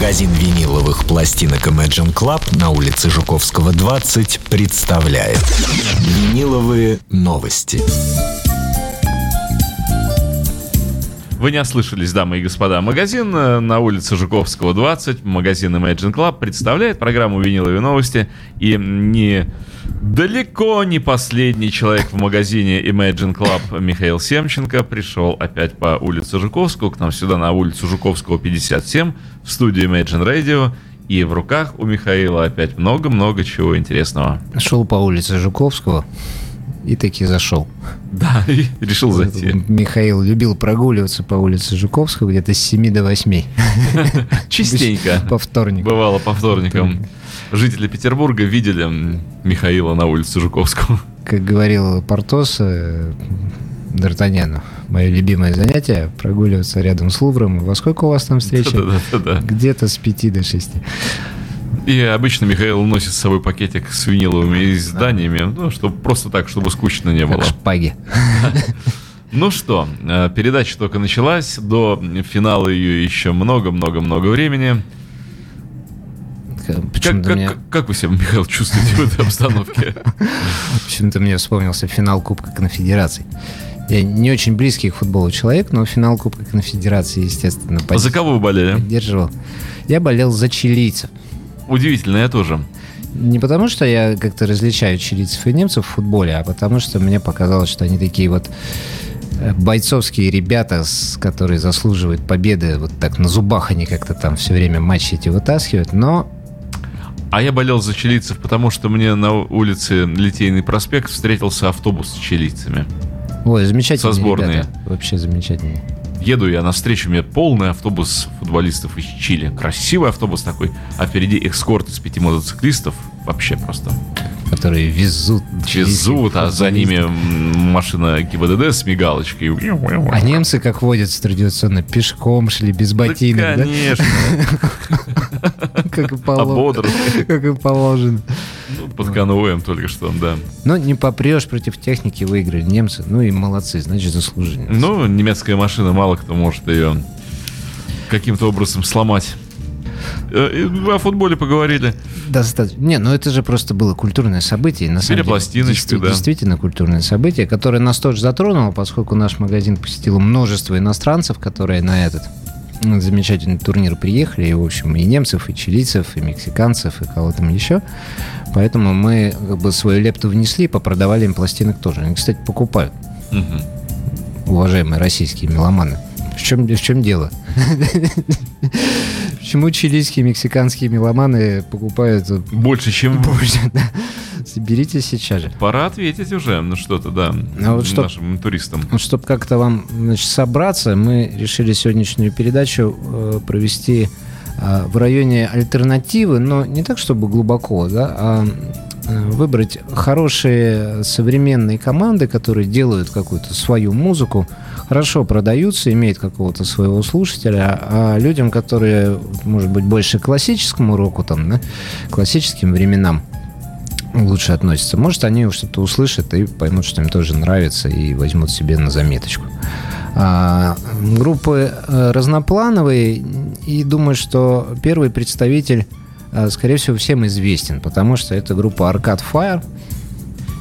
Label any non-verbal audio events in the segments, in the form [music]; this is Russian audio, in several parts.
Магазин виниловых пластинок Imagine Club на улице Жуковского, 20 представляет Виниловые новости. Вы не ослышались, дамы и господа. Магазин э, на улице Жуковского, 20, магазин Imagine Club представляет программу «Виниловые новости». И не далеко не последний человек в магазине Imagine Club Михаил Семченко пришел опять по улице Жуковского, к нам сюда на улицу Жуковского, 57, в студию Imagine Radio. И в руках у Михаила опять много-много чего интересного. Шел по улице Жуковского, и таки зашел. Да, [laughs] и решил зайти. Михаил любил прогуливаться по улице Жуковского где-то с 7 до 8. [laughs] Частенько. По вторникам. Бывало по вторникам. Жители Петербурга видели Михаила на улице Жуковского. [laughs] Как говорил Портос э, Д'Артаньяну, мое любимое занятие прогуливаться рядом с Лувром. Во сколько у вас там встреча? Да-да-да. Где-то с 5 до 6. И обычно Михаил носит с собой пакетик с виниловыми изданиями, ну, чтобы просто так, чтобы скучно не было. Как шпаги. [laughs] Ну что, э, передача только началась, до финала ее еще много-много-много времени. Как, как, мне, как- как вы себя, Михаил, чувствуете в этой обстановке? [laughs] почему-то мне вспомнился финал Кубка Конфедераций. Я не очень близкий к футболу человек, но финал Кубка Конфедерации, естественно, А За кого вы болели? поддерживал. Я болел за чилийцев. Удивительно, я тоже. Не потому, что я как-то различаю чилийцев и немцев в футболе, а потому, что мне показалось, что они такие вот э, бойцовские ребята, которые заслуживают победы. Вот так на зубах они как-то там все время матчи эти вытаскивают. Но А я болел за чилийцев, потому что мне на улице Литейный проспект встретился автобус с чилийцами. Ой, замечательные Со сборной. ребята. Вообще замечательные. Еду я навстречу, у меня полный автобус футболистов из Чили. Красивый автобус такой, а впереди экскорт из пяти мотоциклистов. Вообще просто. Которые везут. Везут, а за ними машина ГИБДД с мигалочкой. А немцы, как водятся традиционно, пешком шли, без ботинок, Да, конечно. [laughs] Как и положено. Как и положено. Ну, Под конвоем только что, да. Но не попрешь против техники, выиграли немцы. Ну и молодцы, значит, заслужили. Ну, немецкая машина, мало кто может ее каким-то образом сломать. Э, Вы о футболе поговорили. Достаточно. Не, ну это же просто было культурное событие. На самом деле, Перепластиночка, действи- да. Действительно культурное событие, которое нас тоже затронуло, поскольку наш магазин посетило множество иностранцев, которые на этот замечательный турнир приехали, и, в общем, и немцев, и чилийцев, и мексиканцев, и кого там еще. Поэтому мы как бы свою лепту внесли, попродавали им пластинок тоже. Они, кстати, покупают, Мгм. уважаемые российские меломаны. В чем, в чем дело? Почему чилийские, мексиканские меломаны покупают Больше, чем Боже, [laughs] да. Соберите сейчас же. Пора ответить уже на что-то, да, А вот что- нашим туристам. Вот чтобы как-то вам значит, собраться, мы решили сегодняшнюю передачу э, провести в районе альтернативы, но не так, чтобы глубоко, да, а э, выбрать хорошие современные команды, которые делают какую-то свою музыку, хорошо продаются, имеют какого-то своего слушателя, а людям, которые, может быть, больше к классическому року, там, да, классическим временам, лучше относятся. Может, они что-то услышат и поймут, что им тоже нравится, и возьмут себе на заметочку. А, группы э, разноплановые, и думаю, что первый представитель, э, скорее всего, всем известен, потому что это группа Arcade Fire.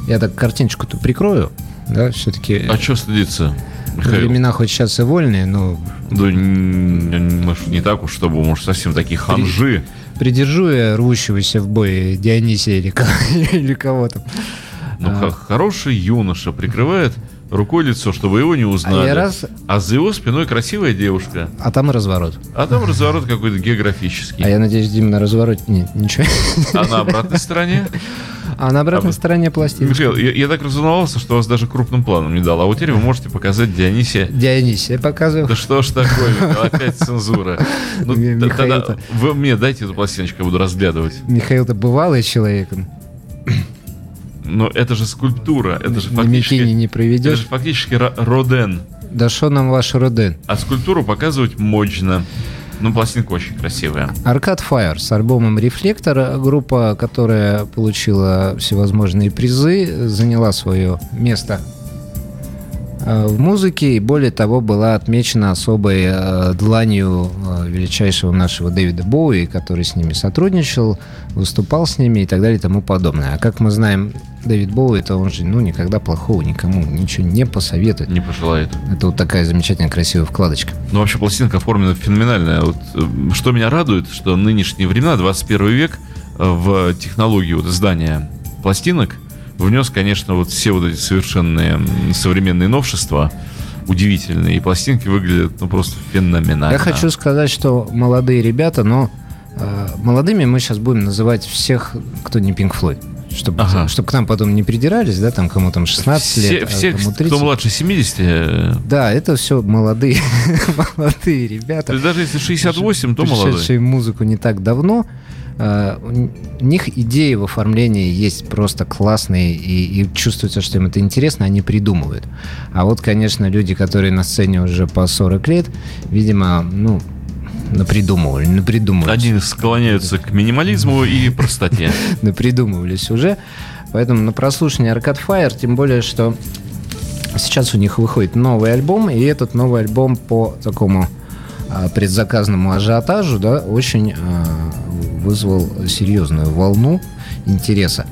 Я так картиночку-то прикрою, да, все-таки А что стыдиться, Михаил? времена хоть сейчас и вольные, но Да н- может, не так уж, чтобы, может, совсем такие ханжи. придержу я рвущегося в бой Дионисия или, [laughs] или кого-то. Ну, х- хороший юноша прикрывает рукой лицо, чтобы его не узнали. А раз- А за его спиной красивая девушка. А там разворот. А там разворот какой-то географический. А я надеюсь, Дима на развороте нет, ничего. А на обратной стороне? А на обратной А стороне пластинка. Михаил, я, я так разволновался, что вас даже крупным планом не дал. А вот теперь вы можете показать Дионисия. Дионисия показывал. Да что ж такое, Михаил, опять цензура. [laughs] Ну, тогда вы мне дайте эту пластиночку, я буду разглядывать. Михаил-то бывалый человек. Но это же скульптура, это же фактически... Не Это же проведешь. фактически ро- Роден. Да что нам ваш Роден? А скульптуру показывать мощно. Ну, пластинка очень красивая. Arcade Fire с альбомом «Рефлектор». Группа, которая получила всевозможные призы, заняла свое место в музыке, и более того, была отмечена особой э, дланью э, величайшего нашего Дэвида Боуи, который с ними сотрудничал, выступал с ними и так далее и тому подобное. А как мы знаем, Дэвид Боуи, это он же ну, никогда плохого никому ничего не посоветует. Не пожелает. Это вот такая замечательная красивая вкладочка. Ну, вообще, пластинка оформлена феноменально. Вот, э, что меня радует, что нынешние времена, 21 век, э, в технологию вот, издания пластинок внес, конечно, вот все вот эти совершенные современные новшества, удивительные. И пластинки выглядят, ну, просто феноменально. Я хочу сказать, что молодые ребята, но э, молодыми мы сейчас будем называть всех, кто не Pink Floyd. Чтобы, Ага. чтобы к нам потом не придирались, да, там кому там 16 все, лет, а все, кому 30. кто младше 70, э, Да, это все молодые, [laughs] молодые то ребята. есть даже если 68, то в музыку не так давно. Э, У них идеи в оформлении есть просто классные, и, и чувствуется, что им это интересно, они придумывают. А вот, конечно, люди, которые на сцене уже по 40 лет, видимо, ну, напридумывали, напридумывали. Они склоняются к минимализму и простоте. [laughs] напридумывались уже. Поэтому на прослушивание Arcade Fire, тем более, что сейчас у них выходит новый альбом, и этот новый альбом по такому предзаказному ажиотажу, да, очень а, вызвал серьезную волну интереса.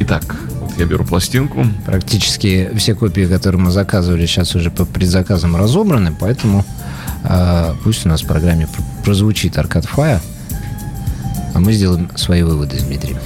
Итак, вот я беру пластинку. Практически все копии, которые мы заказывали, сейчас уже по предзаказам разобраны, поэтому а, пусть у нас в программе пр- прозвучит Arcade Fire, а мы сделаем свои выводы с Дмитрием.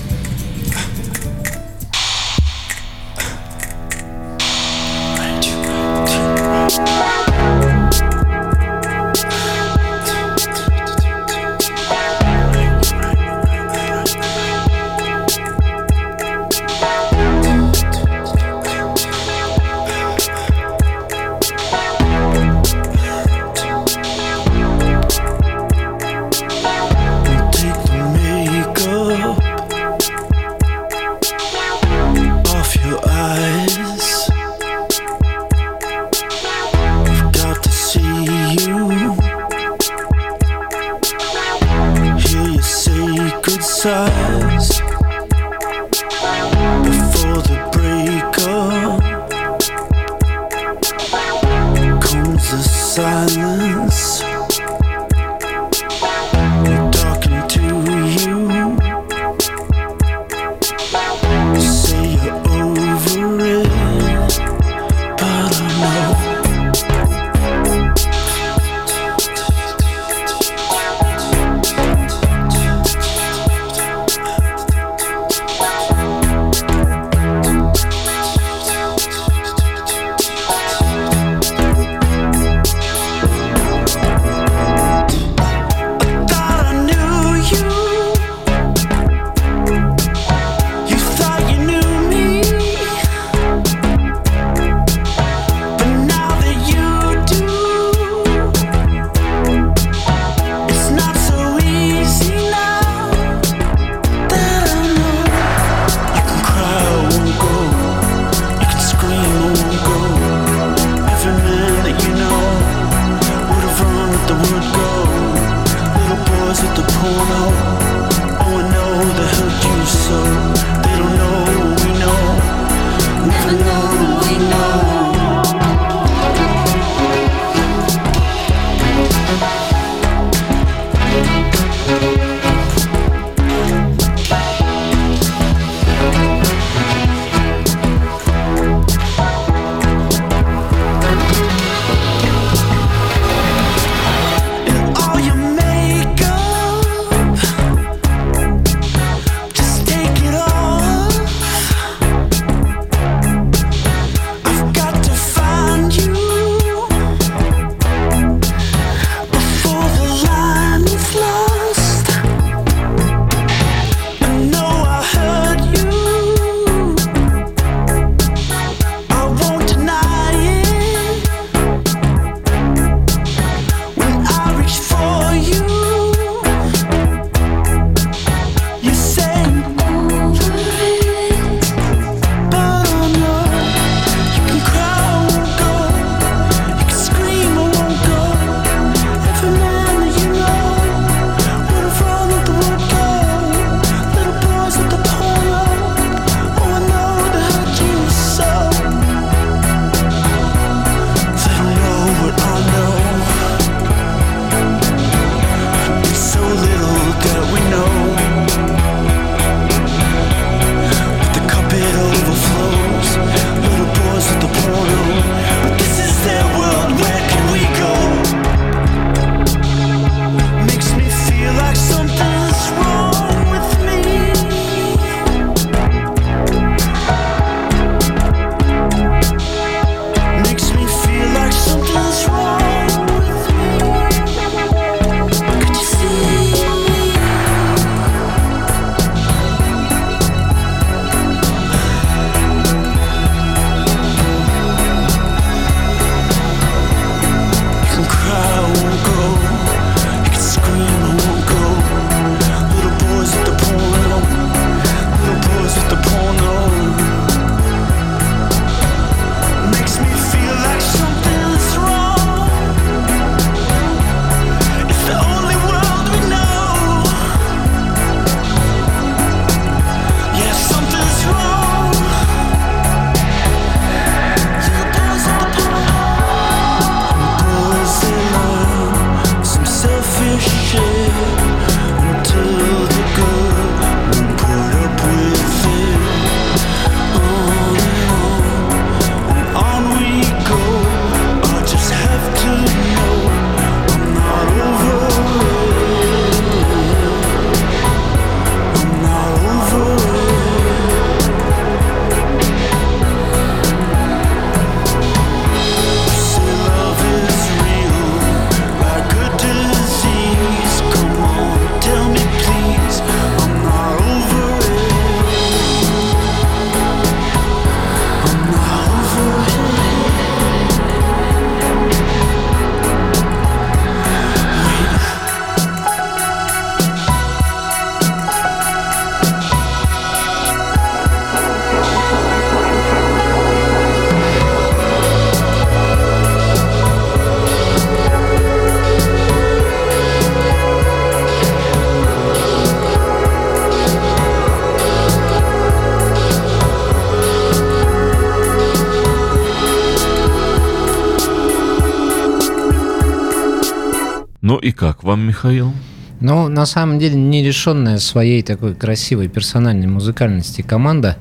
Ну и как вам, Михаил? Ну, на самом деле, нерешенная своей такой красивой персональной музыкальности команда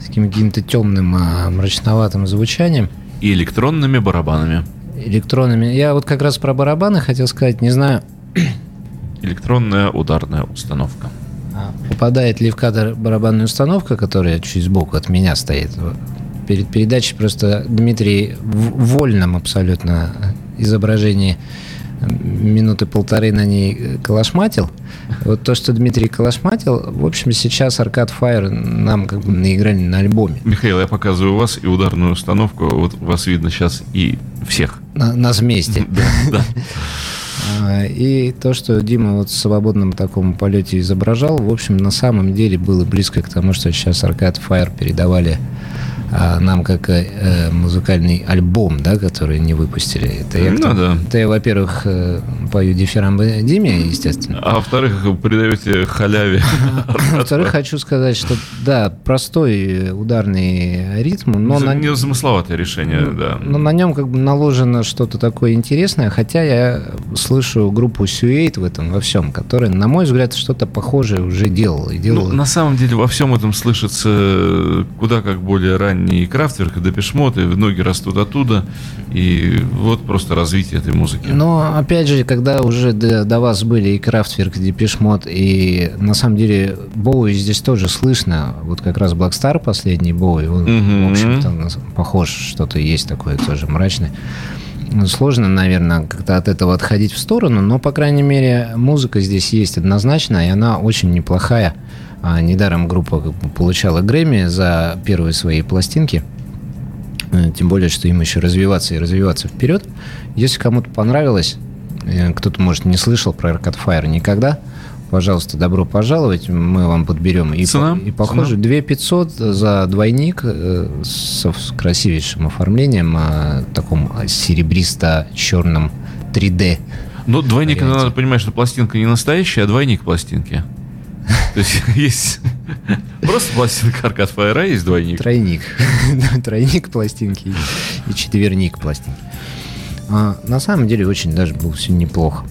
с каким-то темным, а, мрачноватым звучанием, И электронными барабанами. электронами. Я вот как раз про барабаны хотел сказать, не знаю, Электронная ударная установка. а попадает ли в кадр барабанная установка, которая чуть сбоку от меня стоит. Перед передачей просто Дмитрий в вольном абсолютно изображении минуты полторы на ней калашматил. Вот то, что Дмитрий калашматил, в общем, сейчас Аркад Fire нам как бы наиграли на альбоме. Михаил, я показываю вас и ударную установку. Вот вас видно сейчас и всех. На, нас вместе. [laughs] Да, да. [laughs] А, И то, что Дима вот в свободном таком полете изображал, в общем, на самом деле было близко к тому, что сейчас Arcade Fire передавали нам как э, музыкальный альбом, да, который не выпустили. Это я, Ну кто- да. это я, во-первых, э, пою дифирамбы Диме, естественно. А во-вторых, придаете халяве. [laughs] Во-вторых, хочу сказать, что да, простой ударный ритм, но на, Не замысловатое решение, да. но на нем как бы наложено что-то такое интересное, хотя я слышу группу Сюэйт в этом во всем, которая, на мой взгляд, что-то похожее уже делала и Ну, делала. на самом деле во всем этом слышится куда как более ранний Крафтверк и Депешмот, и ноги растут оттуда, и вот просто развитие этой музыки. Но, опять же, когда уже до, до вас были и Крафтверк, и Депешмот, и на самом деле Боуи здесь тоже слышно. Вот как раз Star последний Боуи, он, Мгм. в общем-то, похож, что-то есть такое тоже мрачное. Сложно, наверное, как-то от этого отходить в сторону, но, по крайней мере, музыка здесь есть однозначно, и она очень неплохая. А, недаром группа получала Грэмми за первые свои пластинки. Э, Тем более, что им еще развиваться и развиваться вперед. Если кому-то понравилось, э, кто-то, может, не слышал про Arcade Fire никогда, пожалуйста, добро пожаловать, мы вам подберем. И, Цена? по- и похоже, 2 500 за двойник э, со с красивейшим оформлением, э, таком серебристо-черном 3D. Но двойник, варианте. надо понимать, что пластинка не настоящая, а двойник пластинки. То есть [laughs] есть просто пластинка Аркад Фаера, есть двойник. Тройник. [laughs] Тройник пластинки и- четверник пластинки. А, на самом деле очень даже было все неплохо.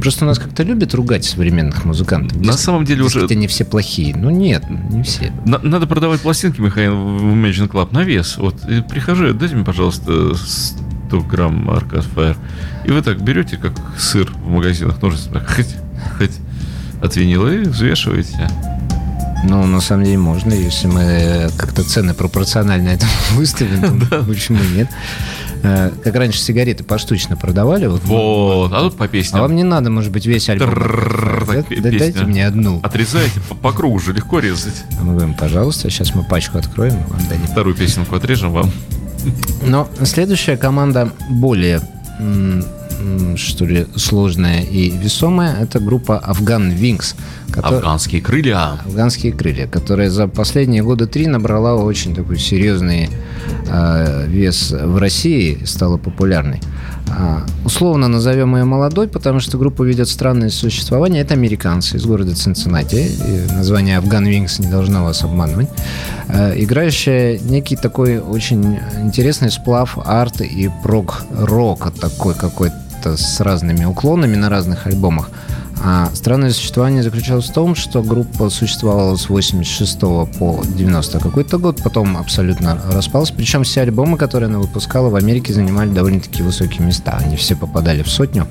Просто нас как-то любят ругать современных музыкантов. На самом деле уже дескать, они все плохие. Ну нет, не все. На- Надо продавать пластинки, Михаил, в Imagine Club на вес. Вот и прихожу, дайте мне, пожалуйста, 100 грамм Arcade Fire. И вы так берете, как сыр в магазинах, ножницами, хоть, хоть от винила и взвешиваете. Ну, на самом деле можно, если мы э, как-то цены пропорционально этому [laughs] выставим, то почему нет? Э, Как раньше сигареты поштучно продавали. Вот, а тут по А песням. вам не надо, может быть, весь альбом. Дайте мне одну. Отрезаете по, кругу же, легко резать. А Мы говорим, пожалуйста, сейчас мы пачку откроем и вам дадим. Вторую песенку отрежем вам. Но следующая команда более, что ли, сложная и весомая. Это группа Афган Винкс. Афганские крылья. Афганские крылья, которая за последние года три набрала очень такой серьезный э, вес в России, стала популярной. А, условно назовем ее молодой, потому что группа ведет странное существование. Это американцы из города Цинциннати. И название Афган Винкс не должно вас обманывать. Э, играющая некий такой очень интересный сплав арт и прог-рока такой какой-то с разными уклонами на разных альбомах. А странное существование заключалось в том, что группа существовала с 86 по 90 какой-то год, потом абсолютно распалась. Причем все альбомы, которые она выпускала в Америке, занимали довольно-таки высокие места. Они все попадали в сотню,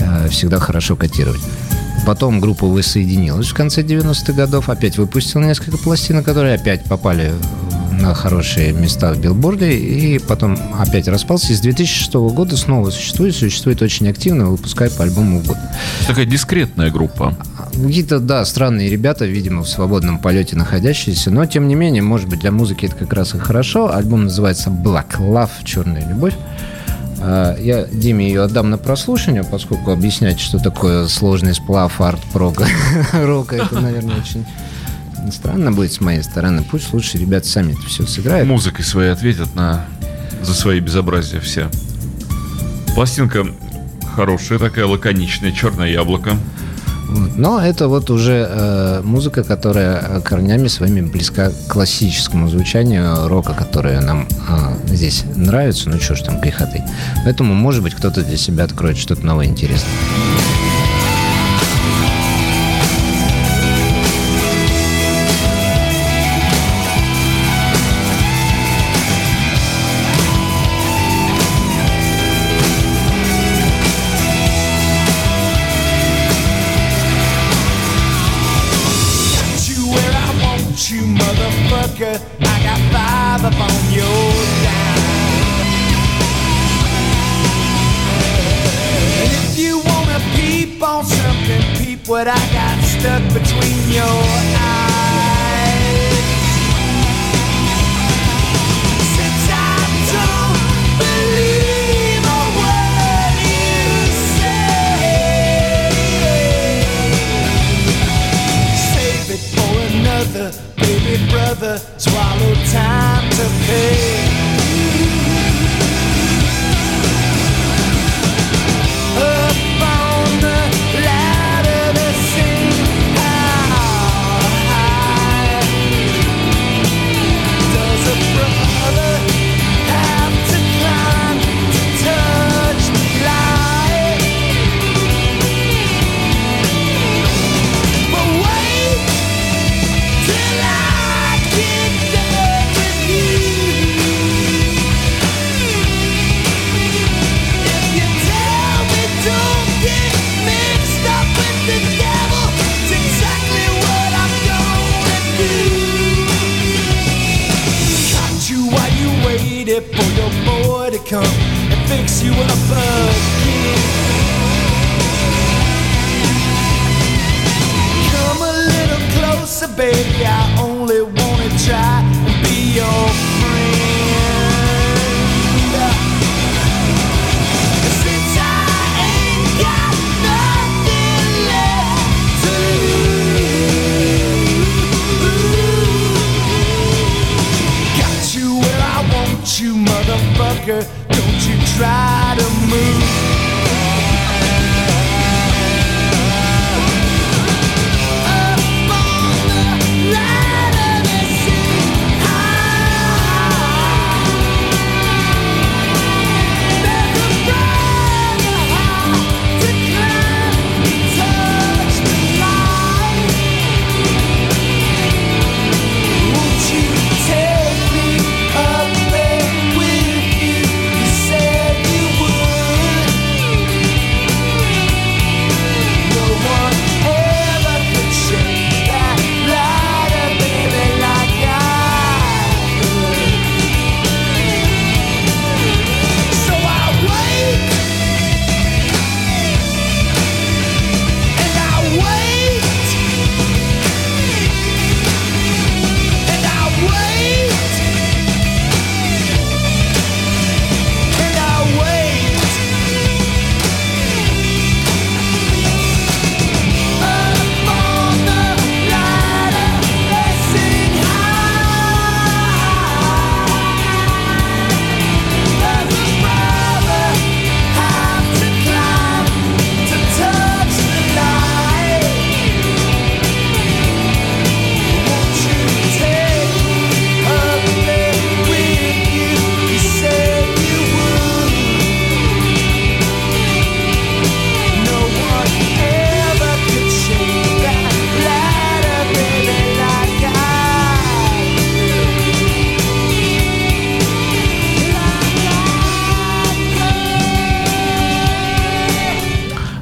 э, всегда хорошо котировать. Потом группа воссоединилась в конце 90-х годов, опять выпустила несколько пластинок, которые опять попали на хорошие места в билборде, и потом опять распался. И с 2006 года снова существует, существует очень активно, выпуская по альбому в год. Такая дискретная группа. Какие-то, да, странные ребята, видимо, в свободном полете находящиеся, но, тем не менее, может быть, для музыки это как раз и хорошо. Альбом называется Black Love, Черная любовь. А, Я Диме ее отдам на прослушивание, поскольку объяснять, что такое сложный сплав арт-прога [laughs] рока, это, наверное, очень странно будет с моей стороны. Пусть лучше ребята сами это все сыграют. Музыкой своей ответят на за свои безобразия все. Пластинка хорошая, такая лаконичная, черное яблоко. Но это вот уже э, музыка, которая э, корнями своими близка к классическому звучанию рока, которое нам э, здесь нравится. Ну что ж там грехоты. Поэтому, может быть, кто-то для себя откроет что-то новое интересное. What I got stuck between your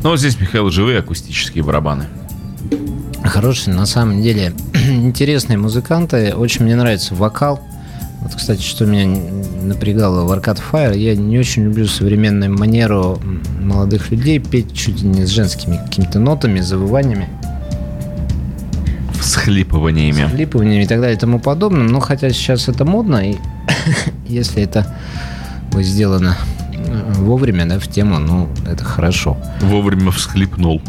Но вот здесь, Михаил, живые акустические барабаны. Хорошие, на самом деле, [clears throat] интересные музыканты. Очень мне нравится вокал. Вот, кстати, что меня напрягало в Arcade Fire, я не очень люблю современную манеру молодых людей петь чуть ли не с женскими какими-то нотами, завываниями, Всхлипываниями. флипованиями и так далее и тому подобным. Но хотя сейчас это модно, и [coughs] если это вот сделано вовремя, да, в тему, ну, это хорошо. Вовремя всхлипнул.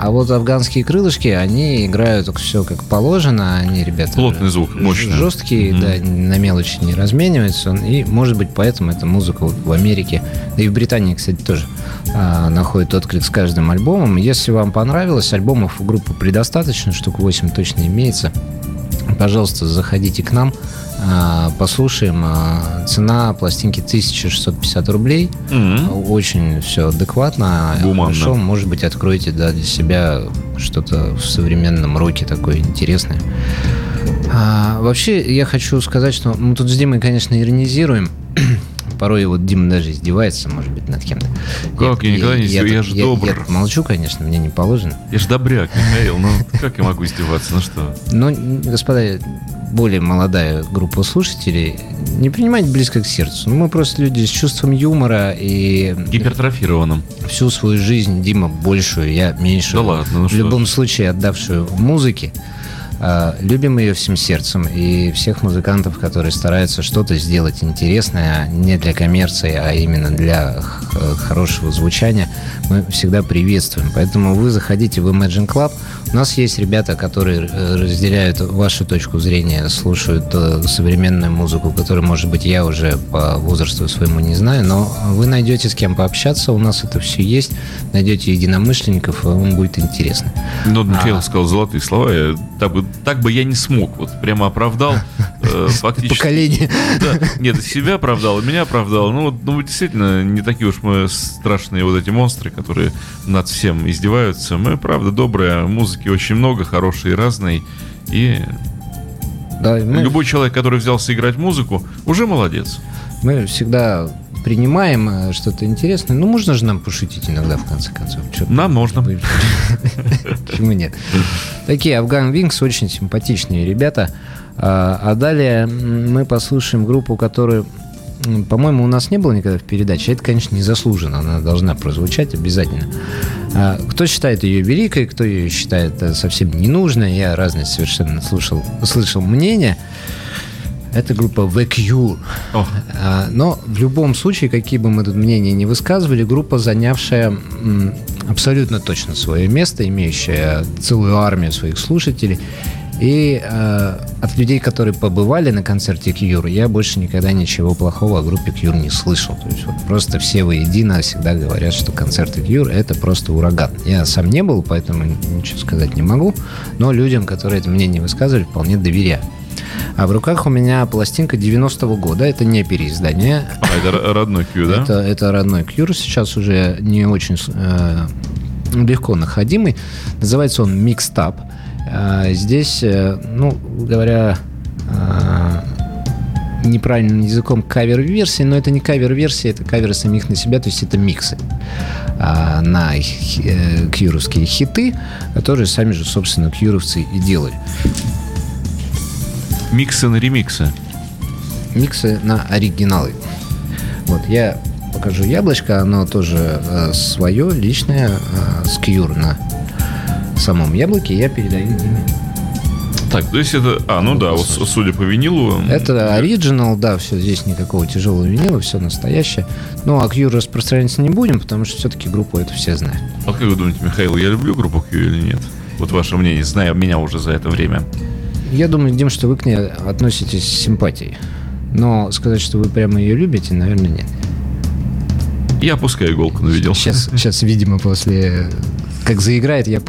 А вот афганские крылышки, они играют все как положено, они, ребята... Плотный звук, мощный. Жесткие, Мгм. да, на мелочи не размениваются. И, может быть, поэтому эта музыка вот в Америке, да и в Британии, кстати, тоже а, находит отклик с каждым альбомом. Если вам понравилось, альбомов у группы предостаточно, штук 8 точно имеется. Пожалуйста, заходите к нам, послушаем. А, Цена пластинки 1650 рублей. Мгм. Очень все адекватно. Гуманно. Хорошо, может быть, откроете да, для себя что-то в современном роке такое интересное. А, вообще, я хочу сказать, что мы тут с Димой, конечно, иронизируем. Порой вот Дима даже издевается, может быть, над кем-то. Как? Я никогда не издеваюсь, я тут- же добр. Я молчу, конечно, мне не положено. Я же добряк, Михаил. Ну, как я могу издеваться? Ну что? Но, господа, более молодая группа слушателей, не принимайте близко к сердцу. Ну, мы просто люди с чувством юмора и Гипертрофированным. всю свою жизнь, Дима большую, я меньшую. Да ладно, ну В что любом случае отдавшую музыке. А, Любим ее всем сердцем и всех музыкантов, которые стараются что-то сделать интересное, не для коммерции, а именно для хорошего звучания, мы всегда приветствуем. Поэтому вы заходите в Imagine Club. У нас есть ребята, которые разделяют вашу точку зрения, слушают э, современную музыку, которую, может быть, я уже по возрасту своему не знаю, но вы найдете с кем пообщаться, у нас это все есть, найдете единомышленников, и вам будет интересно. Ну, Михаил А. сказал золотые слова. я- так, бы, так бы я не смог. Вот прямо оправдал э, [laughs] фактически. Поколение. Да, нет, себя оправдал, меня оправдал. Ну, вот, ну, действительно, не такие уж мы страшные вот эти монстры, которые над всем издеваются. Мы, правда, добрые, музыки очень много, хорошей и разной. И Да, мы, любой человек, который взялся играть музыку, уже молодец. мы всегда принимаем э, что-то интересное. Ну, можно же нам пошутить иногда, в конце концов. Чё- Нам можно. [laughs] Почему нет? Такие Афган Винкс очень симпатичные ребята. А а далее мы послушаем группу, которую, по-моему, у нас не было никогда в передаче. Это, конечно, незаслуженно. Она должна прозвучать обязательно. А, Кто считает ее великой, кто ее считает э, совсем ненужной. Я разные совершенно слушал, слышал мнения. Это группа The Cure. А, Но в любом случае, какие бы мы тут мнения не высказывали, группа, занявшая абсолютно точно свое место, имеющая целую армию своих слушателей. И э, от людей, которые побывали на концерте Cure, я больше никогда ничего плохого о группе Cure не слышал. То есть вот просто все воедино всегда говорят, что концерты Cure это просто ураган. Я сам не был, поэтому ничего сказать не могу, но людям, которые это мнение высказывали, вполне доверяю. А в руках у меня пластинка 90-го года. Это не переиздание. а, это родной Q, да? Это, это родной Кьюр. Сейчас уже не очень э, легко находимый. Называется он Mixed Up. Э, здесь, э, ну, говоря э, неправильным языком кавер-версии, но это не кавер-версии, это каверы самих на себя, то есть это миксы а, на э, кьюровские хиты, которые сами же, собственно, кьюровцы и делали. Миксы на ремиксы. миксы на оригиналы. Вот, я покажу яблочко, оно тоже э, свое, личное, э, с Кьюр на самом яблоке, я передаю Диме. Так, то есть это... А, ну да, вот судя по винилу... Это оригинал, да, все, здесь никакого тяжелого винила, все настоящее. Ну, а Кьюр распространяться не будем, потому что все-таки группу это все знают. Вот как вы думаете, Михаил, я люблю группу Q или нет? Вот ваше мнение, зная меня уже за это время. Я думаю, Дим, что вы к ней относитесь с симпатией. Но сказать, что вы прямо ее любите, наверное, нет. Я опускаю иголку на видел. Сейчас, сейчас, видимо, после как заиграет, я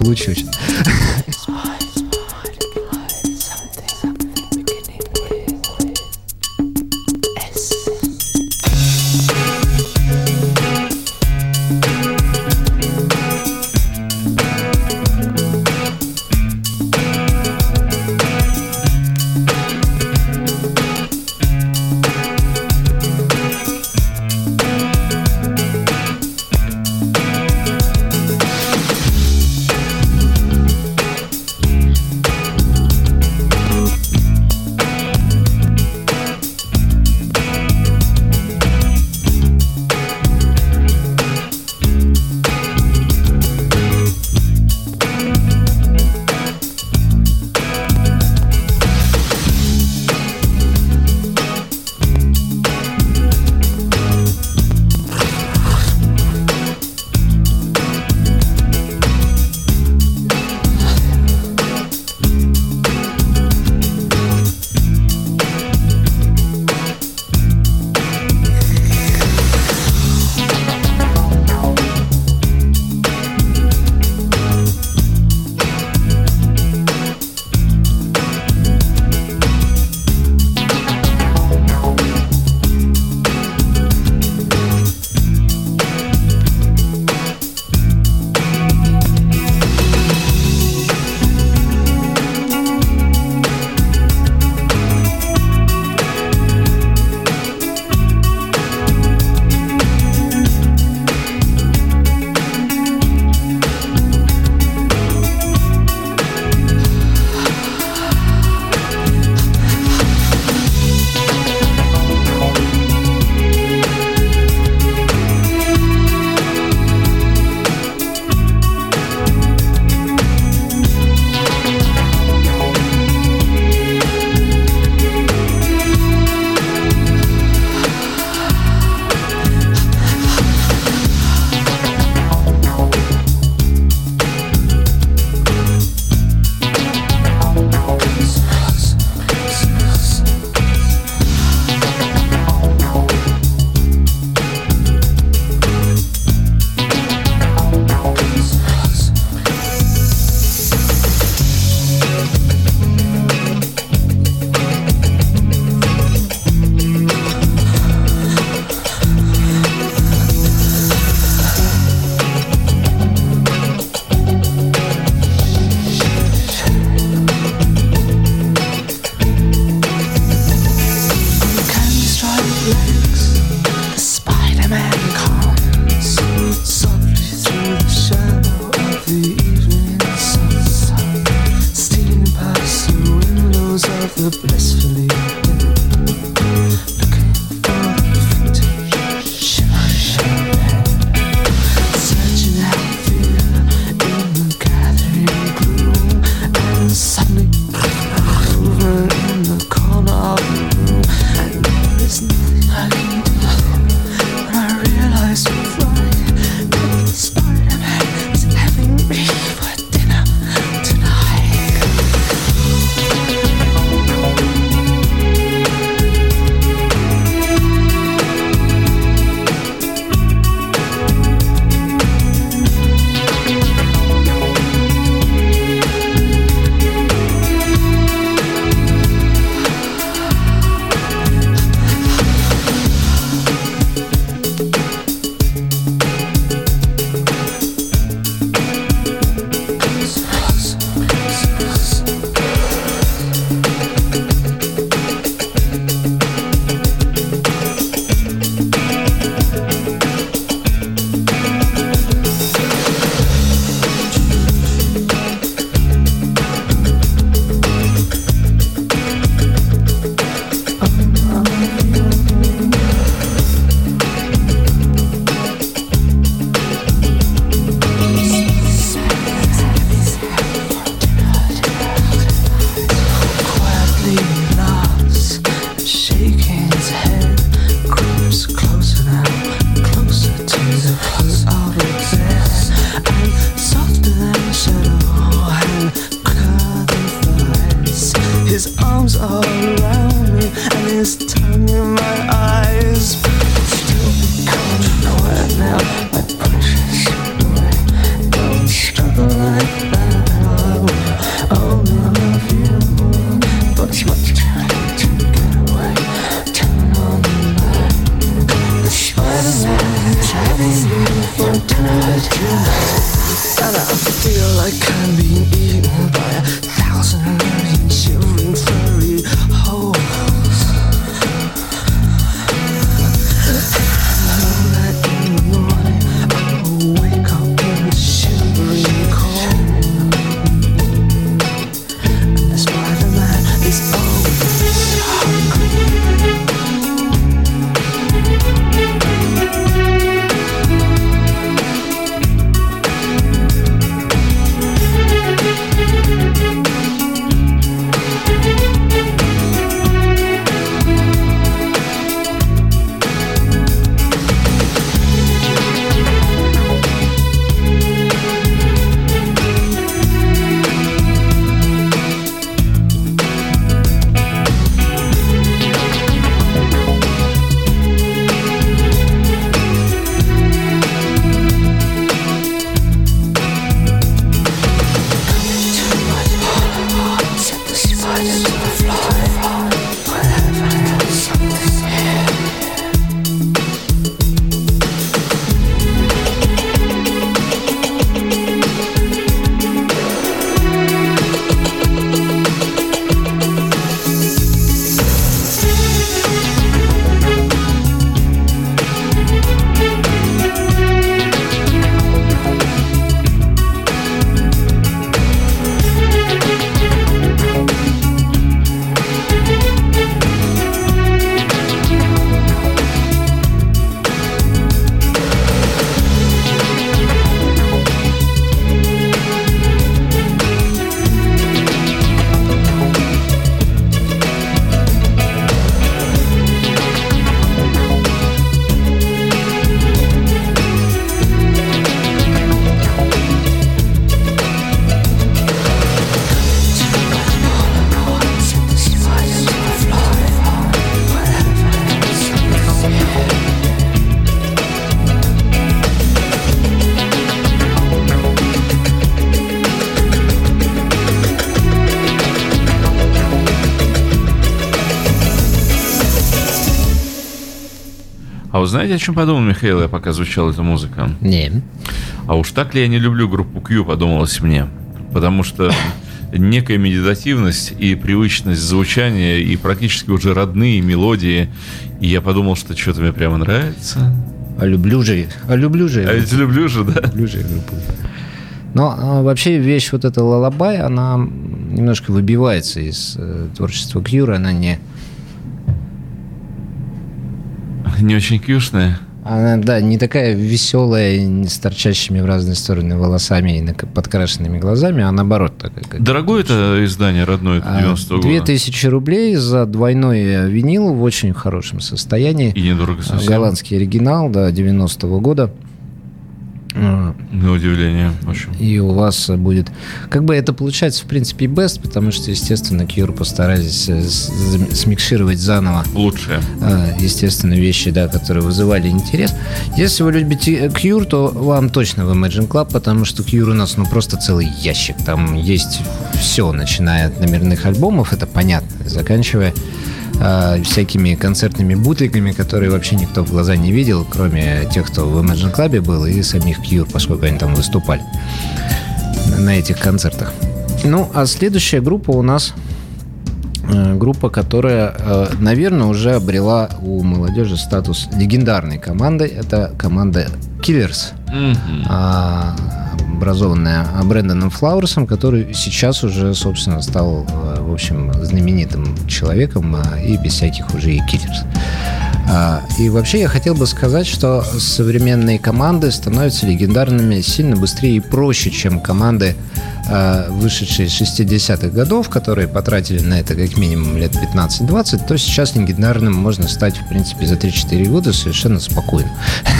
А вы знаете, о чем подумал Михаил, я пока звучала эта музыка? Не. А уж так ли я не люблю группу Q, подумалось мне. Потому что некая медитативность и привычность звучания, и практически уже родные мелодии. И я подумал, что что-то мне прямо нравится. А люблю же. А люблю же. А ведь люблю же, да? Люблю же группу. Но а, вообще вещь вот эта лалабай, она немножко выбивается из э, творчества Кьюра, она не не очень кьюшная. Она, да, не такая веселая, с торчащими в разные стороны волосами и подкрашенными глазами, а наоборот. Такая, как- Дорогое это издание родное, это А, 90 года. 2000 рублей за двойной э, винил в очень хорошем состоянии. И недорого совсем. Голландский оригинал, да, 90-го года. А, На удивление, в общем. И у вас будет... Как бы это получается, в принципе, и best, потому что, естественно, Кьюр постарались э, смикшировать заново Лучшее. э, естественно, вещи, да, которые вызывали интерес. Если вы любите э, Cure, то вам точно в Imagine Club, потому что Cure у нас ну просто целый ящик. Там есть все, начиная от номерных альбомов, это понятно, заканчивая э, всякими концертными бутликами, которые вообще никто в глаза не видел, кроме тех, кто в Imagine Club был, и самих Cure, поскольку они там выступали на этих концертах. Ну, а следующая группа у нас э, группа, которая, э, наверное, уже обрела у молодежи статус легендарной команды. Это команда Killers, Мгм. а, образованная Брэндоном Флауэрсом, который сейчас уже, собственно, стал, э, в общем, знаменитым человеком а, и без всяких уже и Killers. А, И вообще я хотел бы сказать, что современные команды становятся легендарными сильно быстрее и проще, чем команды, а, вышедшие из 60-х годов, которые потратили на это как минимум лет 15-20, то сейчас легендарным можно стать, в принципе, за 3-4 года совершенно спокойно.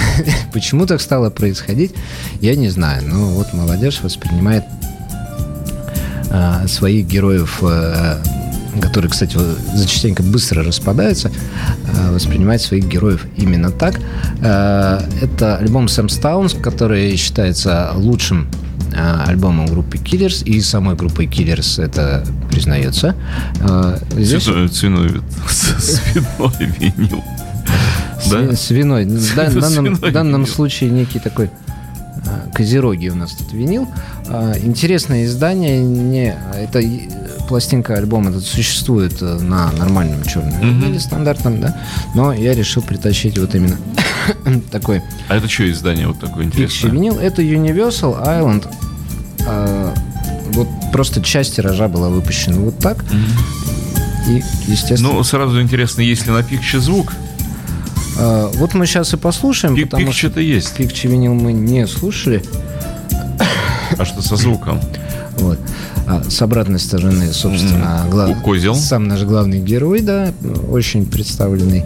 [laughs] Почему так стало происходить, я не знаю. Но вот молодежь воспринимает а, своих героев, которые, кстати, зачастенько быстро распадаются, а, воспринимает своих героев именно так. А, Это альбом Сэм Стаунс, который считается лучшим а, альбомом группы Killers и самой группой Killers это признается. Здесь Свиной, [laughs] свиной, винил. Да? Сви- Свиной. В данном, в данном случае некий такой козероги у нас тут винил. Интересное издание. Не, это пластинка, альбом этот существует э, на нормальном черном Мгм. виниле стандартном, да. Но я решил притащить вот именно [coughs] такой А это что издание вот такое интересное? винил. Это Universal Island. А, Вот просто часть тиража была выпущена вот так. И, естественно, Ну, сразу интересно, есть ли на пикче звук? а, вот мы сейчас и послушаем, Пик- потому что Пикче-то есть. Пикчи винил мы не слушали. А что со звуком? Вот. А с обратной стороны, собственно, М, гла- козел. сам наш главный герой, да, очень представленный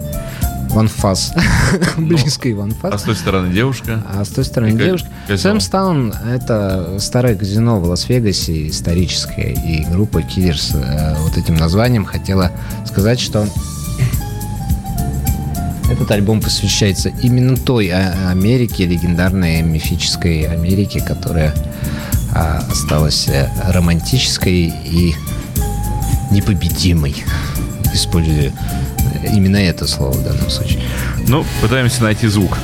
Ванфас, [laughs] близкий А Ванфас. с той стороны девушка? А с той стороны И девушка. Сэмстаун — это старое казино в Лас-Вегасе, историческое, и группа Киллерс э, вот этим названием хотела сказать, что этот альбом посвящается именно той а- Америке, легендарной мифической Америке, которая а, осталась э, романтической и непобедимой. Использую именно это слово в данном случае. Ну, пытаемся найти звук.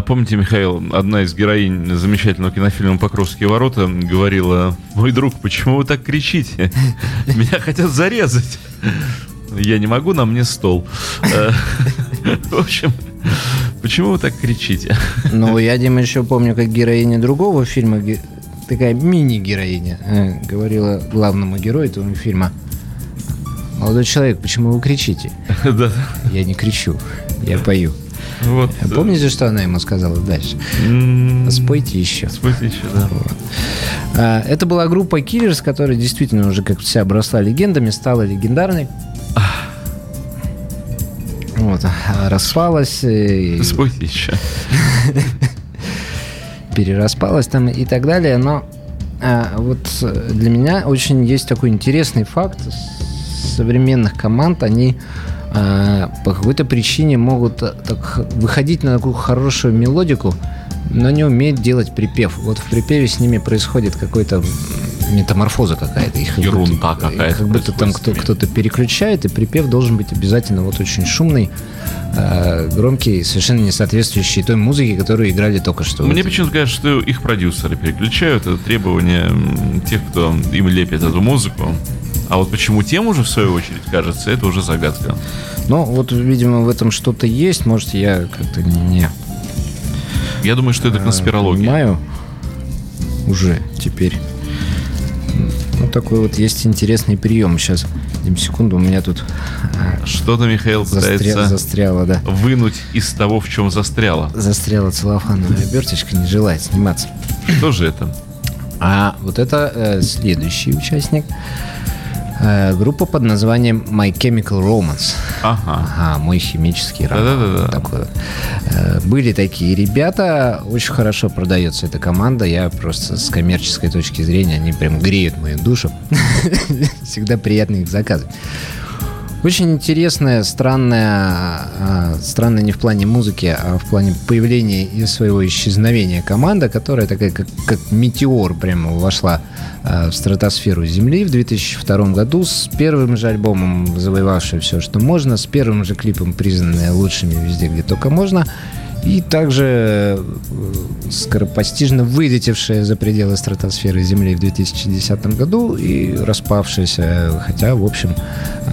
Помните, Михаил, одна из героинь замечательного кинофильма «Покровские ворота» говорила, мой друг, почему вы так кричите? Меня хотят зарезать. Я не могу, на мне стол. Э, В общем, почему вы так кричите? Ну, я, Дима, еще помню, как героиня другого фильма, такая мини-героиня, э, говорила главному герою этого фильма, «Молодой человек, почему вы кричите?» [laughs] Да, Я не кричу, я пою. Вот. Помните, что она ему сказала дальше? Спойте еще. Спойте еще, да. А, Это была группа Killers, которая действительно уже как вся обросла легендами, стала легендарной. Вот, а, распалась, э, и Спойте еще. [laughs] перераспалась там и так далее, но а, вот для меня очень есть такой интересный факт. Современных команд, они по какой-то причине могут а, так выходить на такую хорошую мелодику, но не умеют делать припев. Вот в припеве с ними происходит какой-то метаморфоза какая-то. Их как Ерунда будто- какая-то Как будто там кто, кто-то переключает, и припев должен быть обязательно вот очень шумный, а, громкий, совершенно не соответствующий той музыке, которую играли только что. Мне почему-то кажется, что их продюсеры переключают. Это требование тех, кто им лепит эту музыку. А вот почему тем уже, в свою очередь, кажется, это уже загадка. Ну, вот, видимо, в этом что-то есть. Может, я как-то не Я думаю, что это э, конспирология. понимаю уже теперь. Ну, такой вот есть интересный прием. Сейчас, секунду, у меня тут э, Что-то Михаил застря- пытается застряла, да. вынуть из того, в чем застряло. Застряла целлофановая оберточка, не желает сниматься. Что же это? А вот это э, следующий участник. Э, группа под названием My Chemical Romance. Ага. Ага, мой химический роман. Да-да-да-да. Такой вот. Э, Были такие ребята, очень хорошо продается эта команда. Я просто с коммерческой точки зрения, они прям греют мою душу. [laughs] Всегда приятно их заказывать. Очень интересная, странная, а, странная не в плане музыки, а в плане появления и своего исчезновения команда, которая такая, как, как метеор прямо вошла а, в стратосферу Земли в 2002 году с первым же альбомом, завоевавший все, что можно, с первым же клипом, признанная лучшими везде, где только можно, и также э, скоропостижно вылетевшая за пределы стратосферы Земли в 2010 году и распавшаяся, хотя, в общем,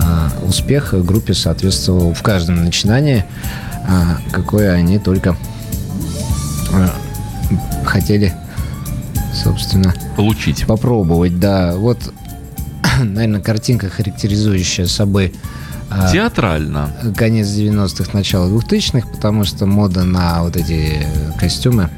а, успех группе соответствовал в каждом начинании, а, какое они только хотели, собственно, Получить. попробовать. Да, вот, [coughs] наверное, картинка, характеризующая собой Театрально. конец 90-х, начало 2000-х, потому что мода на вот эти костюмы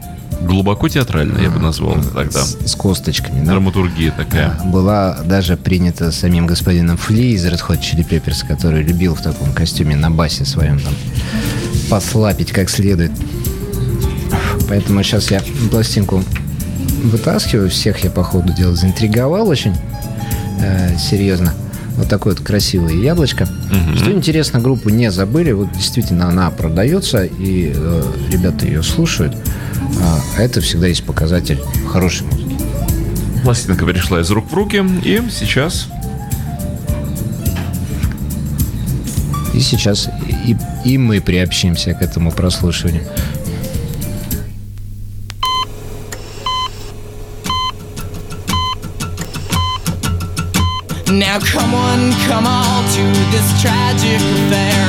Глубоко театрально, я бы назвал это тогда. с, с косточками, да, Драматургия такая. была даже принята самим господином Фли из Red Hot Chili Peppers, который любил в таком костюме на басе своем там послапить как следует. Поэтому сейчас я пластинку вытаскиваю. Всех я по ходу дела заинтриговал очень э, серьезно. Вот такое вот красивое яблочко. Что интересно, группу не забыли. Вот действительно она продается, и э, ребята ее слушают. А это всегда есть показатель хорошей музыки. Пластинка перешла из рук в руки, и сейчас И сейчас и, и мы приобщимся к этому прослушиванию. Now come on, come all to this tragic affair.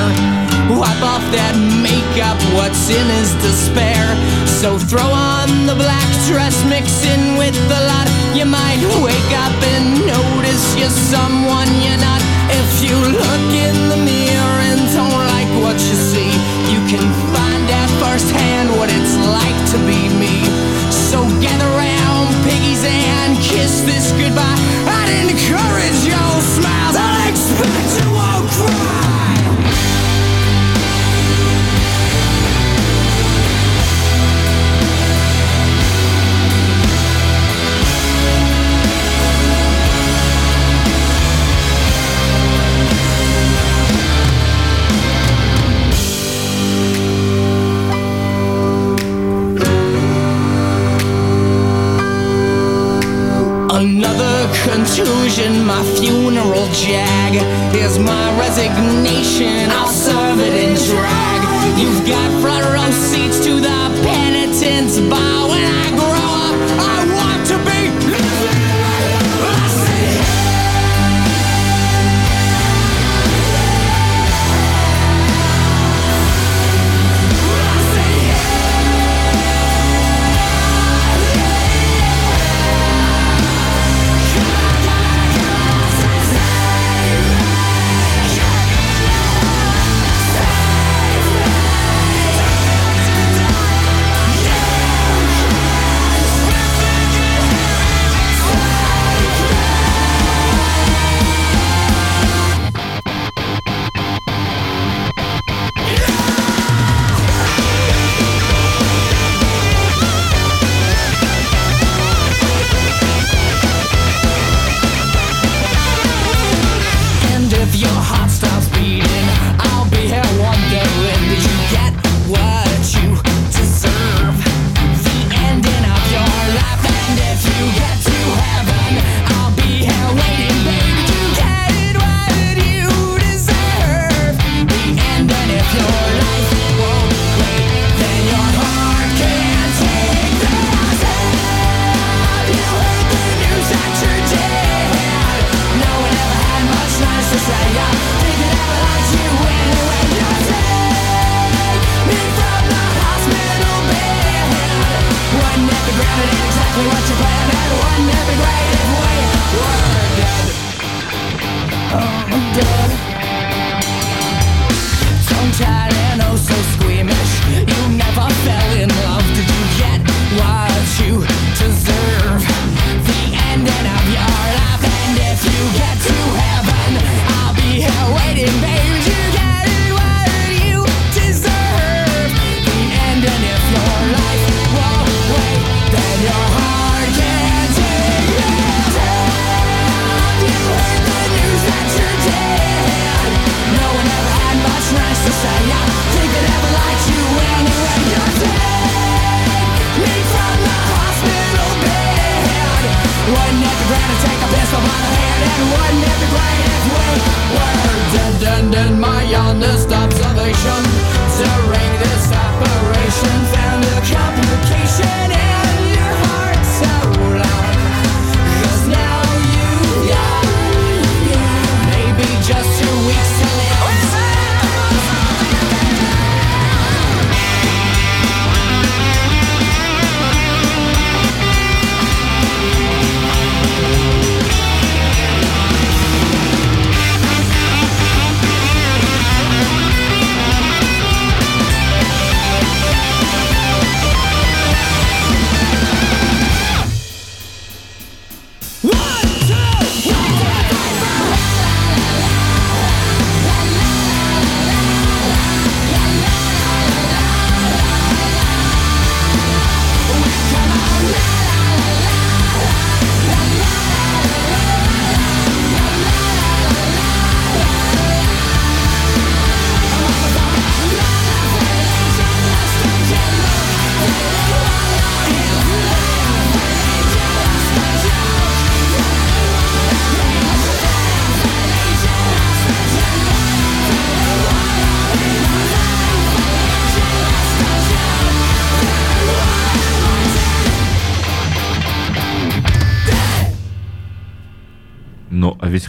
Wipe off that makeup, what's in is despair. So throw on the black dress, mix in with the lot. You might wake up and notice you're someone you're not. If you look in the mirror and don't like what you see, you can find out firsthand what it's like to be me. So gather round, piggies, and kiss this goodbye. I'd encourage your smiles. I'll expect you won't cry. Contusion, my funeral jag is my resignation. I'll serve it in drag. You've got front row seats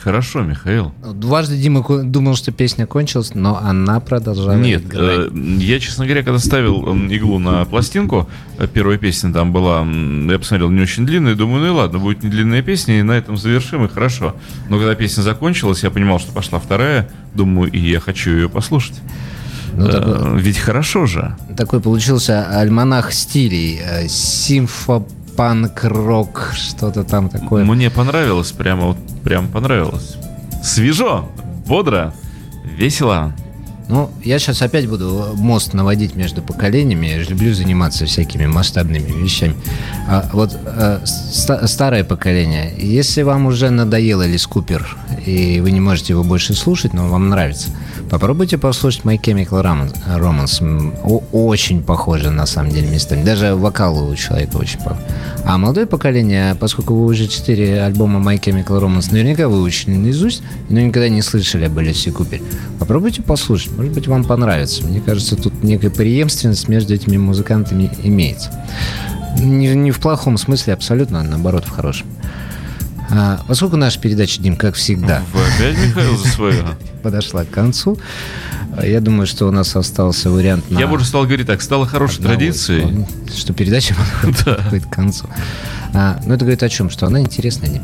хорошо, Михаил. Дважды Дима думал, что песня кончилась, но она продолжала Нет, играть. э, я, честно говоря, когда ставил иглу на пластинку, э, первая песня там была, я посмотрел, не очень длинная, думаю, ну и ладно, будет не длинная песня, и на этом завершим, и хорошо. Но когда песня закончилась, я понимал, что пошла вторая, думаю, и я хочу ее послушать. Ну, Э, такой, Ведь хорошо же. такой получился альманах стилей. э, Симфопанк-рок, что-то там такое. Мне понравилось, прямо вот, прям понравилось. Свежо, бодро, весело. Ну, я сейчас опять буду мост наводить между поколениями. Я же люблю заниматься всякими масштабными вещами. А вот э, ста- старое поколение, если вам уже надоел Элис Купер, и вы не можете его больше слушать, но вам нравится, попробуйте послушать My Chemical Romance. Очень похоже, на самом деле, местами. Даже вокал у человека очень похож. А молодое поколение, поскольку вы уже четыре альбома My Chemical Romance наверняка выучили наизусть, но никогда не слышали об Элисе Купере, попробуйте послушать. Может быть, вам понравится. Мне кажется, тут некая преемственность между этими музыкантами имеется. Не, не в плохом смысле, абсолютно, а наоборот, в хорошем. А, поскольку наша передача, Дим, как всегда, Вы опять, Михаил, за свое? [laughs] подошла к концу, я думаю, что у нас остался вариант на... Я бы уже стал говорить так, стало хорошей одного традицией. Что передача [laughs] [laughs] подходит к концу. А, ну, это говорит о чем? Что она интересная, Дим.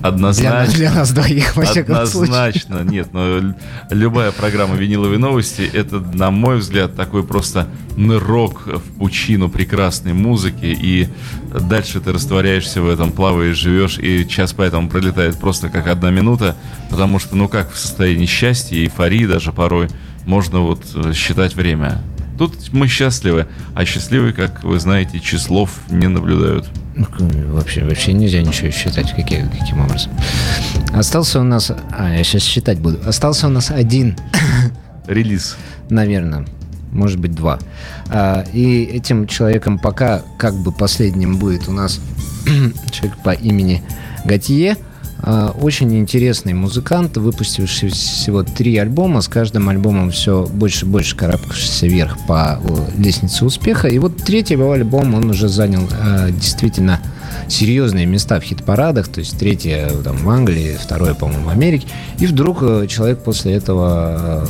Для, Однозначно. для нас двоих, во всяком случае. Однозначно, нет, но л- любая программа «Виниловые новости» — это, на мой взгляд, такой просто нырок в пучину прекрасной музыки, и дальше ты растворяешься в этом, плаваешь, живешь, и час поэтому пролетает просто как одна минута, потому что, ну как в состоянии счастья, эйфории даже порой, можно вот э, считать время. Тут мы счастливы, а счастливые, как вы знаете, числов не наблюдают. Ну, Вообще, вообще нельзя ничего считать, какие, каким образом. Остался у нас... А, я сейчас считать буду. Остался у нас один, [coughs] Релиз. наверное, может быть, два. А, и этим человеком пока как бы последним будет у нас [coughs] человек по имени Готье. А, Очень интересный музыкант, выпустивший всего три альбома, с каждым альбомом все больше и больше карабкавшийся вверх по э, лестнице успеха. И вот третий его альбом он уже занял э, действительно серьезные места в хит-парадах, то есть третье э, там, в Англии, второе, по-моему, в Америке. И вдруг человек после этого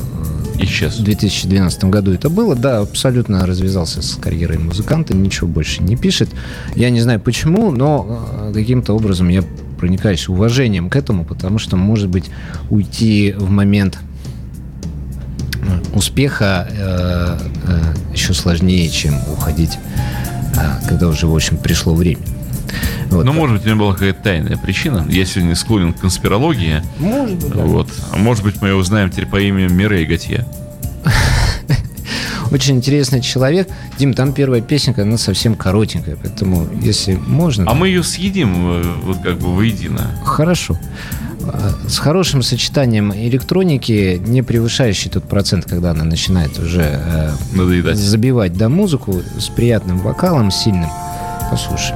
э, Исчез. в 2012 году это было, да, абсолютно развязался с карьерой музыканта, ничего больше не пишет. Я не знаю почему, но каким-то образом я проникаюсь уважением к этому, потому что, может быть, уйти в момент э, успеха э, э, еще сложнее, чем уходить, э, когда уже, в общем, пришло время. Вот. Ну, может быть, у меня была какая-то тайная причина. Я сегодня склонен к конспирологии. может быть, да. Вот. А может быть, мы узнаем теперь по имени Мирей Готье. [laughs] Очень интересный человек. Дим, там первая песенка, она совсем коротенькая, поэтому, если можно... А мы ее съедим э, вот как бы воедино. Хорошо. А, С хорошим сочетанием электроники, не превышающий тот процент, когда она начинает уже э, Надоедать. забивать да, музыку с приятным вокалом, сильным. Послушай.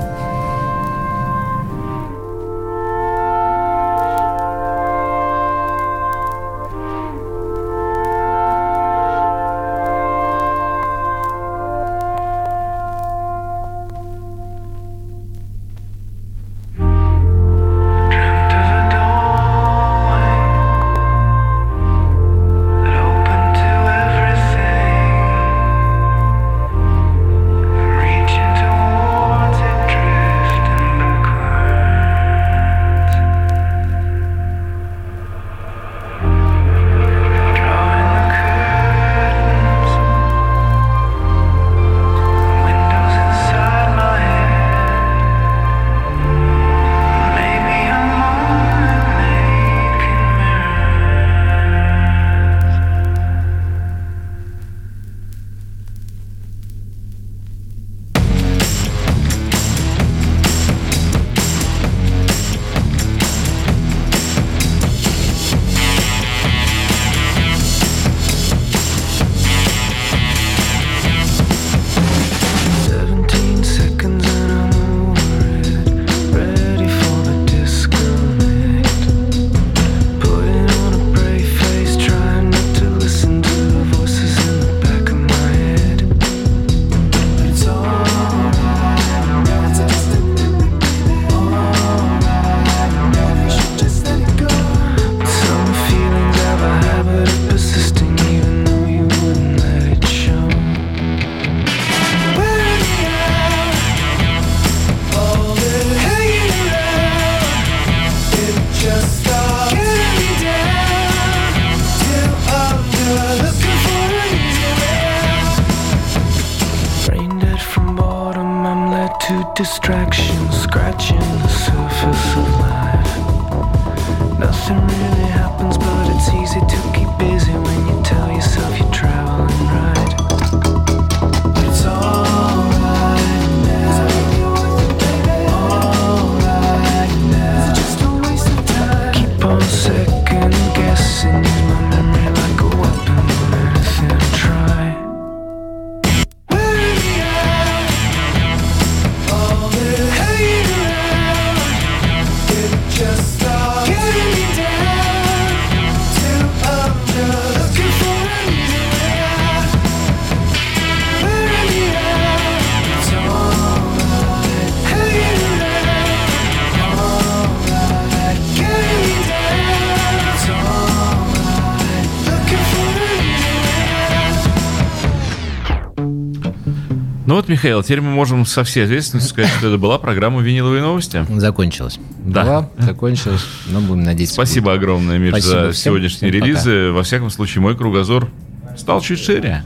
Михаил, теперь мы можем со всей ответственностью сказать, что это была программа «Виниловые новости». Закончилось. Да. Была, закончилось. Но будем надеяться. Спасибо огромное, Миш, Спасибо за всем. сегодняшние Всем пока. релизы. Во всяком случае, мой кругозор стал чуть шире.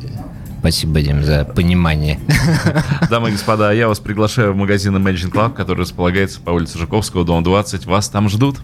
Спасибо, Дим, за понимание. [laughs] Дамы и господа, я вас приглашаю в магазин Imagine Club, который располагается по улице Жуковского, дом 20. Вас там ждут.